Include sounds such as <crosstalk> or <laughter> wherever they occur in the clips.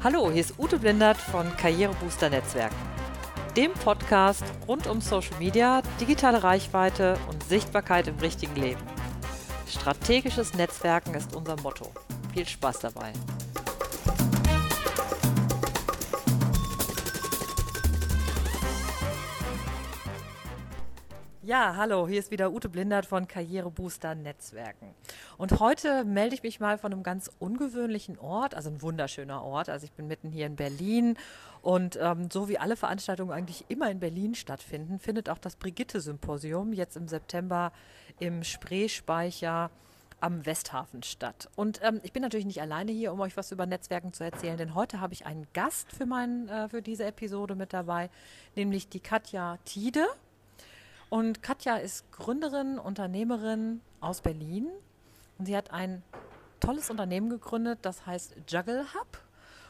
Hallo, hier ist Ute Blindert von Karrierebooster Netzwerken, dem Podcast rund um Social Media, digitale Reichweite und Sichtbarkeit im richtigen Leben. Strategisches Netzwerken ist unser Motto. Viel Spaß dabei. Ja, hallo, hier ist wieder Ute Blindert von Karrierebooster Netzwerken. Und heute melde ich mich mal von einem ganz ungewöhnlichen Ort, also ein wunderschöner Ort. Also ich bin mitten hier in Berlin und ähm, so wie alle Veranstaltungen eigentlich immer in Berlin stattfinden, findet auch das Brigitte-Symposium jetzt im September im Spreespeicher am Westhafen statt. Und ähm, ich bin natürlich nicht alleine hier, um euch was über Netzwerken zu erzählen, denn heute habe ich einen Gast für, mein, äh, für diese Episode mit dabei, nämlich die Katja Tiede. Und Katja ist Gründerin, Unternehmerin aus Berlin. Und sie hat ein tolles Unternehmen gegründet, das heißt Juggle Hub.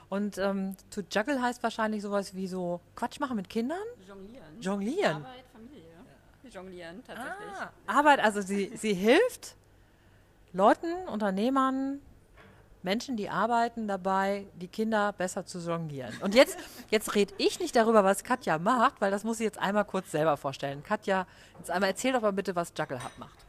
Und ähm, to juggle heißt wahrscheinlich sowas wie so Quatsch machen mit Kindern? Jonglieren. Jonglieren. Arbeit, Familie. Jonglieren, tatsächlich. Ah, Arbeit, also sie, sie hilft Leuten, Unternehmern, Menschen, die arbeiten dabei, die Kinder besser zu jonglieren. Und jetzt, jetzt rede ich nicht darüber, was Katja macht, weil das muss ich jetzt einmal kurz selber vorstellen. Katja, jetzt einmal erzähl doch mal bitte, was Juggle Hub macht.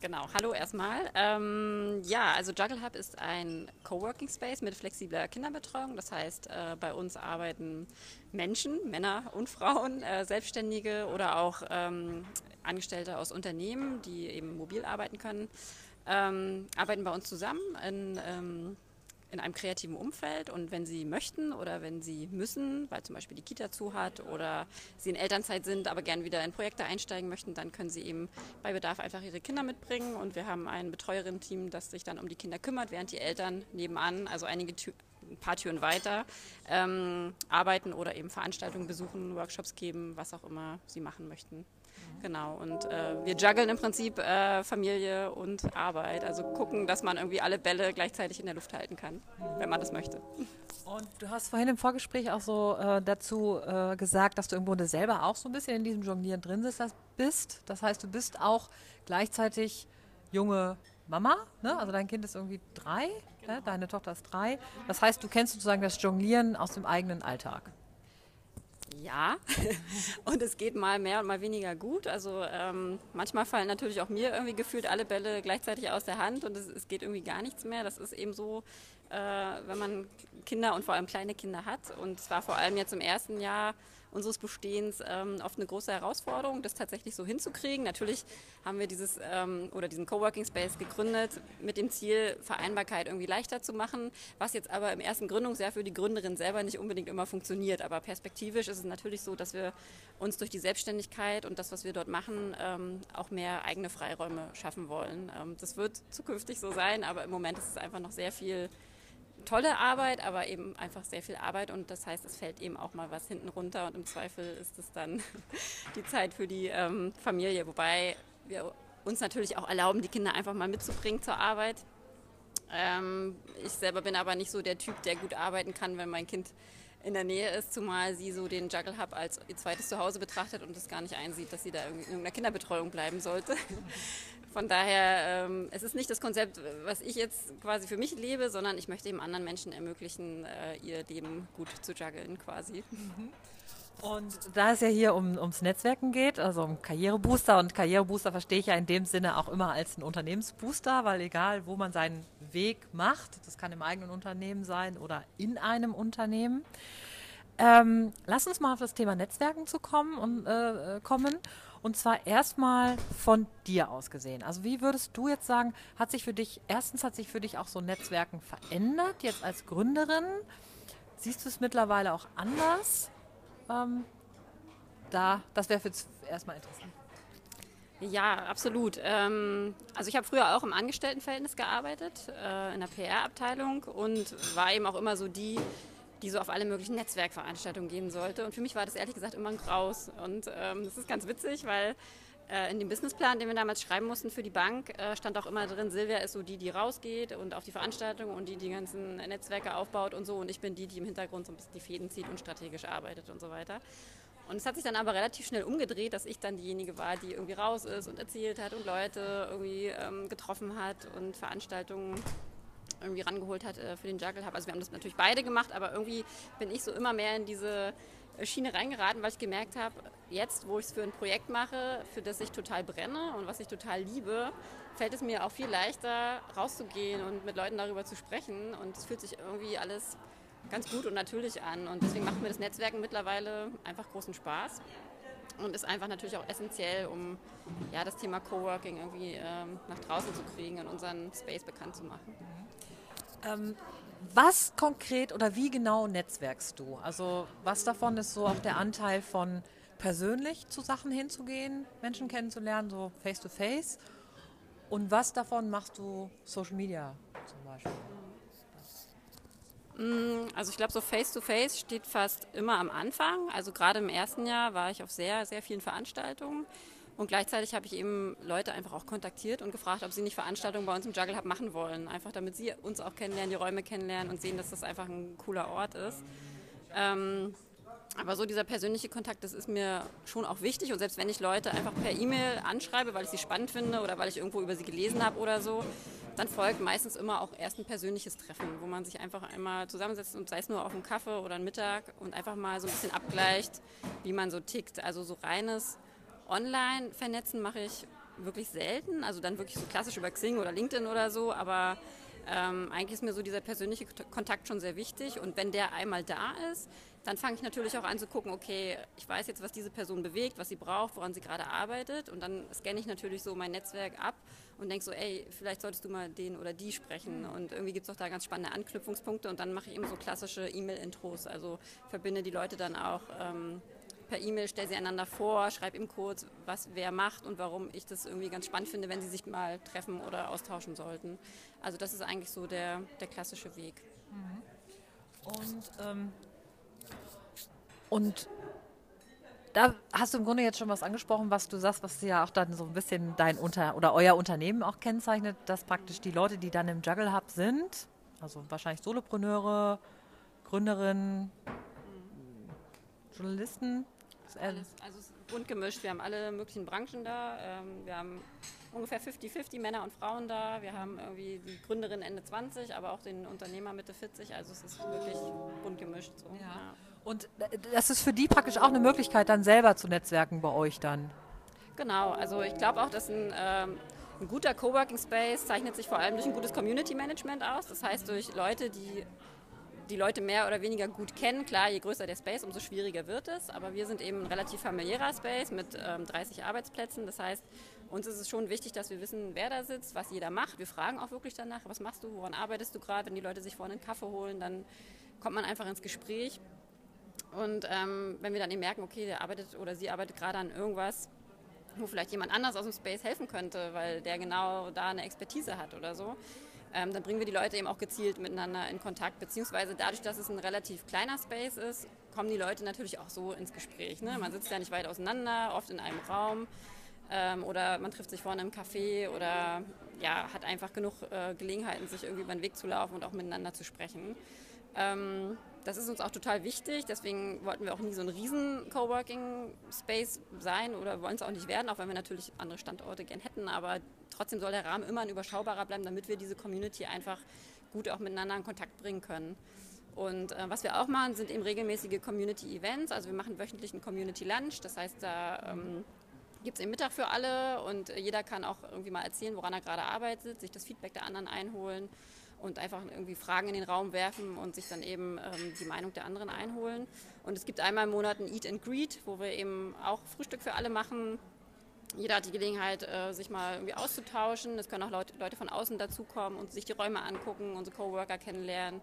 Genau, hallo erstmal. Ähm, ja, also Juggle Hub ist ein Coworking Space mit flexibler Kinderbetreuung. Das heißt, äh, bei uns arbeiten Menschen, Männer und Frauen, äh, Selbstständige oder auch ähm, Angestellte aus Unternehmen, die eben mobil arbeiten können ähm, arbeiten bei uns zusammen in, ähm, in einem kreativen Umfeld und wenn sie möchten oder wenn sie müssen, weil zum Beispiel die Kita zu hat oder sie in Elternzeit sind, aber gern wieder in Projekte einsteigen möchten, dann können sie eben bei Bedarf einfach ihre Kinder mitbringen und wir haben ein Betreuerin-Team, das sich dann um die Kinder kümmert, während die Eltern nebenan, also einige Tü ein paar Türen weiter, ähm, arbeiten oder eben Veranstaltungen besuchen, Workshops geben, was auch immer sie machen möchten. Genau, und äh, wir juggeln im Prinzip äh, Familie und Arbeit. Also gucken, dass man irgendwie alle Bälle gleichzeitig in der Luft halten kann, wenn man das möchte. Und du hast vorhin im Vorgespräch auch so äh, dazu äh, gesagt, dass du im Grunde selber auch so ein bisschen in diesem Jonglieren drin bist. Das heißt, du bist auch gleichzeitig junge Mama, ne? also dein Kind ist irgendwie drei, ne? genau. ne? deine Tochter ist drei. Das heißt, du kennst sozusagen das Jonglieren aus dem eigenen Alltag. Ja, <laughs> und es geht mal mehr und mal weniger gut. Also ähm, manchmal fallen natürlich auch mir irgendwie gefühlt alle Bälle gleichzeitig aus der Hand und es, es geht irgendwie gar nichts mehr. Das ist eben so, äh, wenn man Kinder und vor allem kleine Kinder hat. Und zwar vor allem jetzt im ersten Jahr unseres Bestehens ähm, oft eine große Herausforderung, das tatsächlich so hinzukriegen. Natürlich haben wir dieses ähm, oder diesen Coworking Space gegründet mit dem Ziel, Vereinbarkeit irgendwie leichter zu machen, was jetzt aber im ersten Gründungsjahr für die Gründerin selber nicht unbedingt immer funktioniert. Aber perspektivisch ist es natürlich so, dass wir uns durch die Selbstständigkeit und das, was wir dort machen, ähm, auch mehr eigene Freiräume schaffen wollen. Ähm, das wird zukünftig so sein, aber im Moment ist es einfach noch sehr viel tolle Arbeit, aber eben einfach sehr viel Arbeit und das heißt, es fällt eben auch mal was hinten runter und im Zweifel ist es dann <laughs> die Zeit für die ähm, Familie, wobei wir uns natürlich auch erlauben, die Kinder einfach mal mitzubringen zur Arbeit. Ähm, ich selber bin aber nicht so der Typ, der gut arbeiten kann, wenn mein Kind in der Nähe ist, zumal sie so den Juggle Hub als ihr zweites Zuhause betrachtet und es gar nicht einsieht, dass sie da in irgendeiner Kinderbetreuung bleiben sollte. Von daher, ähm, es ist nicht das Konzept, was ich jetzt quasi für mich lebe, sondern ich möchte eben anderen Menschen ermöglichen, äh, ihr Leben gut zu juggeln quasi. Mhm. Und da es ja hier um, ums Netzwerken geht, also um Karrierebooster und Karrierebooster verstehe ich ja in dem Sinne auch immer als ein Unternehmensbooster, weil egal wo man seinen Weg macht, das kann im eigenen Unternehmen sein oder in einem Unternehmen. Ähm, lass uns mal auf das Thema Netzwerken zu kommen und äh kommen. Und zwar erstmal von dir aus gesehen. Also wie würdest du jetzt sagen, hat sich für dich, erstens hat sich für dich auch so Netzwerken verändert, jetzt als Gründerin? Siehst du es mittlerweile auch anders? Ähm, da, das wäre jetzt erstmal interessant. Ja, absolut. Ähm, also ich habe früher auch im Angestelltenverhältnis gearbeitet, äh, in der PR-Abteilung und war eben auch immer so die, die so auf alle möglichen Netzwerkveranstaltungen gehen sollte. Und für mich war das ehrlich gesagt immer ein Graus. Und ähm, das ist ganz witzig, weil äh, in dem Businessplan, den wir damals schreiben mussten für die Bank, äh, stand auch immer drin, Silvia ist so die, die rausgeht und auf die Veranstaltung und die die ganzen Netzwerke aufbaut und so. Und ich bin die, die im Hintergrund so ein bisschen die Fäden zieht und strategisch arbeitet und so weiter. Und es hat sich dann aber relativ schnell umgedreht, dass ich dann diejenige war, die irgendwie raus ist und erzählt hat und Leute irgendwie ähm, getroffen hat und Veranstaltungen irgendwie rangeholt hat äh, für den Juggle Hub. Also wir haben das natürlich beide gemacht, aber irgendwie bin ich so immer mehr in diese Schiene reingeraten, weil ich gemerkt habe, jetzt, wo ich es für ein Projekt mache, für das ich total brenne und was ich total liebe, fällt es mir auch viel leichter, rauszugehen und mit Leuten darüber zu sprechen. Und es fühlt sich irgendwie alles ganz gut und natürlich an. Und deswegen macht mir das Netzwerken mittlerweile einfach großen Spaß und ist einfach natürlich auch essentiell, um ja, das Thema Coworking irgendwie ähm, nach draußen zu kriegen und unseren Space bekannt zu machen. Ähm, was konkret oder wie genau netzwerkst du? Also was davon ist so auch der Anteil von persönlich zu Sachen hinzugehen, Menschen kennenzulernen, so face to face? Und was davon machst du Social Media zum Beispiel? Mm, also ich glaube, so Face-to-Face -face steht fast immer am Anfang. Also gerade im ersten Jahr war ich auf sehr, sehr vielen Veranstaltungen. Und gleichzeitig habe ich eben Leute einfach auch kontaktiert und gefragt, ob sie nicht Veranstaltungen bei uns im Juggle Hub machen wollen. Einfach damit sie uns auch kennenlernen, die Räume kennenlernen und sehen, dass das einfach ein cooler Ort ist. Ähm, aber so dieser persönliche Kontakt, das ist mir schon auch wichtig. Und selbst wenn ich Leute einfach per E-Mail anschreibe, weil ich sie spannend finde oder weil ich irgendwo über sie gelesen habe oder so, dann folgt meistens immer auch erst ein persönliches Treffen, wo man sich einfach einmal zusammensetzt und sei es nur auf einen Kaffee oder einen Mittag und einfach mal so ein bisschen abgleicht, wie man so tickt. Also so reines Online-Vernetzen mache ich wirklich selten, also dann wirklich so klassisch über Xing oder LinkedIn oder so, aber ähm, eigentlich ist mir so dieser persönliche Kontakt schon sehr wichtig. Und wenn der einmal da ist, dann fange ich natürlich auch an zu gucken, okay, ich weiß jetzt, was diese Person bewegt, was sie braucht, woran sie gerade arbeitet. Und dann scanne ich natürlich so mein Netzwerk ab und denke so, ey, vielleicht solltest du mal den oder die sprechen. Und irgendwie gibt es auch da ganz spannende Anknüpfungspunkte. Und dann mache ich eben so klassische E-Mail-Intros, also verbinde die Leute dann auch ähm, per E-Mail, stelle sie einander vor, schreibe ihm kurz, was wer macht und warum ich das irgendwie ganz spannend finde, wenn sie sich mal treffen oder austauschen sollten. Also das ist eigentlich so der, der klassische Weg. Mhm. Und, ähm, und da hast du im Grunde jetzt schon was angesprochen, was du sagst, was ja auch dann so ein bisschen dein Unter oder euer Unternehmen auch kennzeichnet, dass praktisch die Leute, die dann im Juggle Hub sind, also wahrscheinlich Solopreneure, Gründerinnen, Journalisten, alles, also es ist bunt gemischt. Wir haben alle möglichen Branchen da. Ähm, wir haben ungefähr 50-50 Männer und Frauen da. Wir haben irgendwie die Gründerin Ende 20, aber auch den Unternehmer Mitte 40. Also es ist wirklich bunt gemischt. So. Ja. Ja. Und das ist für die praktisch auch eine Möglichkeit, dann selber zu netzwerken bei euch dann. Genau, also ich glaube auch, dass ein, ähm, ein guter Coworking Space zeichnet sich vor allem durch ein gutes Community Management aus. Das heißt durch Leute, die die Leute mehr oder weniger gut kennen. Klar, je größer der Space, umso schwieriger wird es. Aber wir sind eben ein relativ familiärer Space mit ähm, 30 Arbeitsplätzen. Das heißt, uns ist es schon wichtig, dass wir wissen, wer da sitzt, was jeder macht. Wir fragen auch wirklich danach, was machst du, woran arbeitest du gerade? Wenn die Leute sich vorne einen Kaffee holen, dann kommt man einfach ins Gespräch. Und ähm, wenn wir dann eben merken, okay, der arbeitet oder sie arbeitet gerade an irgendwas, wo vielleicht jemand anders aus dem Space helfen könnte, weil der genau da eine Expertise hat oder so, ähm, dann bringen wir die Leute eben auch gezielt miteinander in Kontakt, beziehungsweise dadurch, dass es ein relativ kleiner Space ist, kommen die Leute natürlich auch so ins Gespräch. Ne? Man sitzt ja nicht weit auseinander, oft in einem Raum ähm, oder man trifft sich vorne im Café oder ja, hat einfach genug äh, Gelegenheiten, sich irgendwie über den Weg zu laufen und auch miteinander zu sprechen. Ähm, das ist uns auch total wichtig, deswegen wollten wir auch nie so ein riesen Coworking Space sein oder wollen es auch nicht werden, auch wenn wir natürlich andere Standorte gern hätten, aber trotzdem soll der Rahmen immer ein überschaubarer bleiben, damit wir diese Community einfach gut auch miteinander in Kontakt bringen können. Und äh, was wir auch machen, sind eben regelmäßige Community-Events. Also wir machen wöchentlich einen Community-Lunch. Das heißt, da ähm, gibt es eben Mittag für alle und jeder kann auch irgendwie mal erzählen, woran er gerade arbeitet, sich das Feedback der anderen einholen und einfach irgendwie Fragen in den Raum werfen und sich dann eben ähm, die Meinung der anderen einholen. Und es gibt einmal im Monat ein Eat and Greet, wo wir eben auch Frühstück für alle machen. Jeder hat die Gelegenheit, äh, sich mal irgendwie auszutauschen. Es können auch Leute, Leute von außen dazukommen und sich die Räume angucken, unsere Coworker kennenlernen.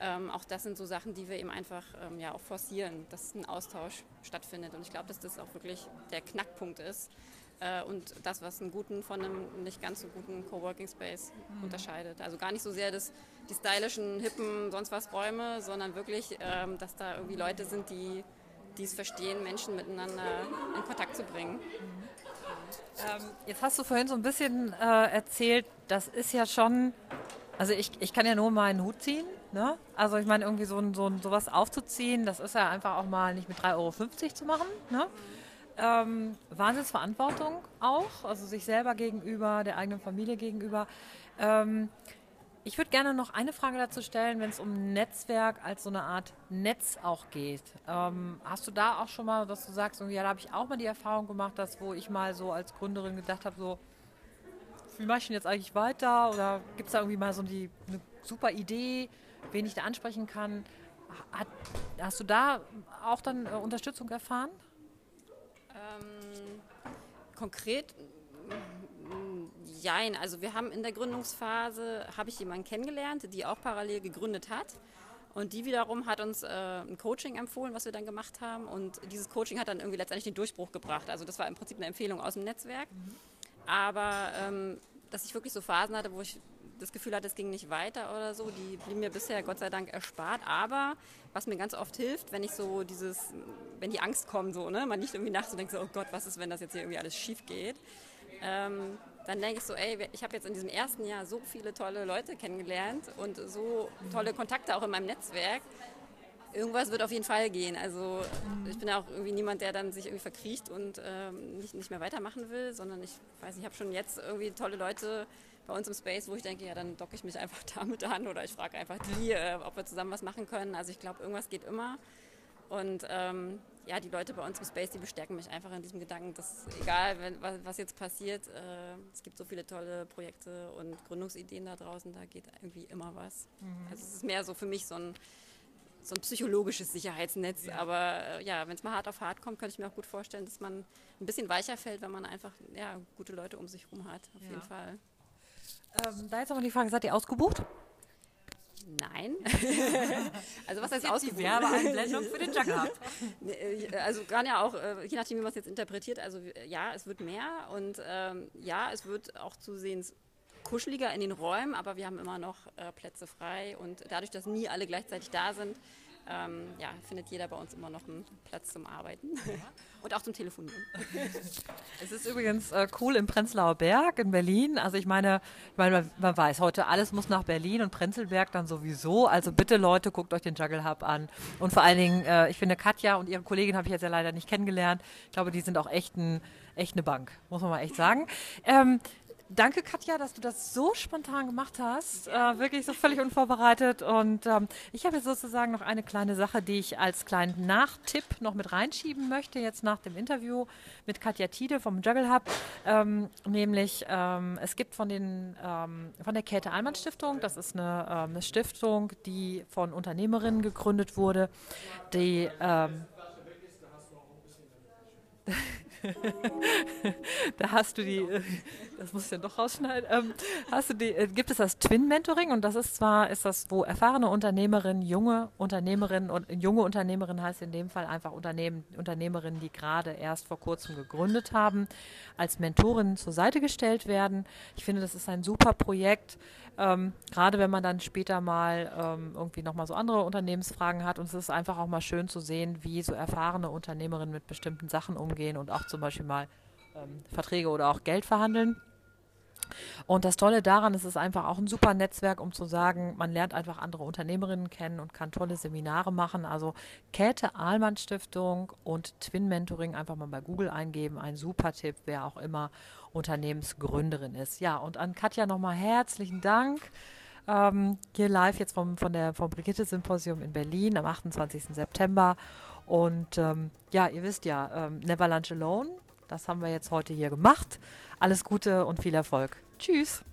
Ähm, auch das sind so Sachen, die wir eben einfach ähm, ja, auch forcieren, dass ein Austausch stattfindet. Und ich glaube, dass das auch wirklich der Knackpunkt ist, und das, was einen guten von einem nicht ganz so guten Coworking Space mhm. unterscheidet. Also gar nicht so sehr das, die stylischen, hippen, sonst was Räume, sondern wirklich, ähm, dass da irgendwie Leute sind, die die es verstehen, Menschen miteinander in Kontakt zu bringen. Ähm, jetzt hast du vorhin so ein bisschen äh, erzählt, das ist ja schon, also ich, ich kann ja nur meinen Hut ziehen. Ne? Also ich meine, irgendwie so, so sowas aufzuziehen, das ist ja einfach auch mal nicht mit 3,50 Euro zu machen. Ne? Ähm, Wahnsinnsverantwortung auch, also sich selber gegenüber, der eigenen Familie gegenüber. Ähm, Ich würde gerne noch eine Frage dazu stellen, wenn es um Netzwerk als so eine Art Netz auch geht. Ähm, hast du da auch schon mal, dass du sagst, ja, da habe ich auch mal die Erfahrung gemacht, dass wo ich mal so als Gründerin gedacht habe, so, wie mache ich denn jetzt eigentlich weiter? Oder gibt es da irgendwie mal so die, eine super Idee, wen ich da ansprechen kann? Hat, hast du da auch dann äh, Unterstützung erfahren? Ähm, konkret Jein, also wir haben in der Gründungsphase, habe ich jemanden kennengelernt, die auch parallel gegründet hat. Und die wiederum hat uns äh, ein Coaching empfohlen, was wir dann gemacht haben. Und dieses Coaching hat dann irgendwie letztendlich den Durchbruch gebracht. Also das war im Prinzip eine Empfehlung aus dem Netzwerk. Mhm. Aber ähm, dass ich wirklich so Phasen hatte, wo ich das Gefühl hatte, es ging nicht weiter oder so, die blieben mir bisher Gott sei Dank erspart. Aber was mir ganz oft hilft, wenn ich so dieses, wenn die Angst kommt, so, ne, man nicht irgendwie nachts und denkt so, oh Gott, was ist, wenn das jetzt hier irgendwie alles schief geht, ähm, dann denke ich so, ey, ich habe jetzt in diesem ersten Jahr so viele tolle Leute kennengelernt und so tolle Kontakte auch in meinem Netzwerk. Irgendwas wird auf jeden Fall gehen. Also ich bin auch irgendwie niemand, der dann sich irgendwie verkriecht und ähm, nicht, nicht mehr weitermachen will, sondern ich weiß, ich habe schon jetzt irgendwie tolle Leute bei uns im Space, wo ich denke, ja, dann docke ich mich einfach <laughs> damit an oder ich frage einfach die, äh, ob wir zusammen was machen können. Also ich glaube, irgendwas geht immer. Und ähm, ja, die Leute bei uns im Space, die bestärken mich einfach in diesem Gedanken, dass egal, wenn, was jetzt passiert, äh, es gibt so viele tolle Projekte und Gründungsideen da draußen, da geht irgendwie immer was. Mhm. Also es ist mehr so für mich so ein, so ein psychologisches Sicherheitsnetz, ja. aber äh, ja, wenn es mal hart auf hart kommt, könnte ich mir auch gut vorstellen, dass man ein bisschen weicher fällt, wenn man einfach ja, gute Leute um sich herum hat, auf ja. jeden Fall. Ähm, da jetzt aber die Frage, seid ihr ausgebucht? Nein. <laughs> also was heißt? Die Werbeeinblendung für den Hub. <laughs> Äh, also gerade ja auch, äh, je nachdem, wie man es jetzt interpretiert, also ja, es wird mehr und ähm, ja, es wird auch zusehends kuscheliger in den Räumen, aber wir haben immer noch äh, Plätze frei und dadurch, dass nie alle gleichzeitig da sind, ähm, ja, findet jeder bei uns immer noch einen Platz zum Arbeiten <laughs> und auch zum Telefonieren. <laughs> Es ist übrigens äh, cool im Prenzlauer Berg in Berlin. Also ich meine, ich meine, man weiß heute, alles muss nach Berlin und Prenzlberg dann sowieso. Also bitte Leute, guckt euch den Juggle Hub an. Und vor allen Dingen, äh, ich finde Katja und ihre Kollegin habe ich jetzt ja leider nicht kennengelernt. Ich glaube, die sind auch echt, ein, echt eine Bank, muss man mal echt sagen. Ähm, Danke, Katja, dass du das so spontan gemacht hast. Äh, wirklich so völlig unvorbereitet. Und ähm, ich habe jetzt sozusagen noch eine kleine Sache, die ich als kleinen Nachtipp noch mit reinschieben möchte, jetzt nach dem Interview mit Katja Tiede vom Juggle Hub. Ähm, nämlich, ähm, es gibt von, den, ähm, von der Käthe Allmann Stiftung, das ist eine, ähm, eine, Stiftung, die von Unternehmerinnen gegründet wurde, die. <laughs> Da hast du die, <laughs> das muss ich dann doch rausschneiden, ähm, hast du die, äh, gibt es das Twin-Mentoring? Und das ist zwar, ist das, wo erfahrene Unternehmerinnen, junge Unternehmerinnen und junge Unternehmerinnen heißt in dem Fall einfach Unternehmen, Unternehmerinnen, die gerade erst vor kurzem gegründet haben, als Mentorinnen zur Seite gestellt werden. Ich finde, das ist ein super Projekt, ähm, gerade wenn man dann später mal ähm, irgendwie nochmal so andere Unternehmensfragen hat und es ist einfach auch mal schön zu sehen, wie so erfahrene Unternehmerinnen mit bestimmten Sachen umgehen und auch zum Beispiel mal ähm, Verträge oder auch Geld verhandeln. Und das Tolle daran ist, es ist einfach auch ein super Netzwerk, um zu sagen, man lernt einfach andere Unternehmerinnen kennen und kann tolle Seminare machen. Also Käthe Ahlmann Stiftung und Twin Mentoring einfach mal bei Google eingeben. Ein super Tipp, wer auch immer Unternehmensgründerin ist. Ja, und an Katja nochmal herzlichen Dank. Ähm, hier live jetzt vom, von der, vom Brigitte-Symposium in Berlin am 28. September. Und ähm, ja, ihr wisst ja, ähm, Never Lunch Alone, das haben wir jetzt heute hier gemacht. Alles Gute und viel Erfolg. Tschüss.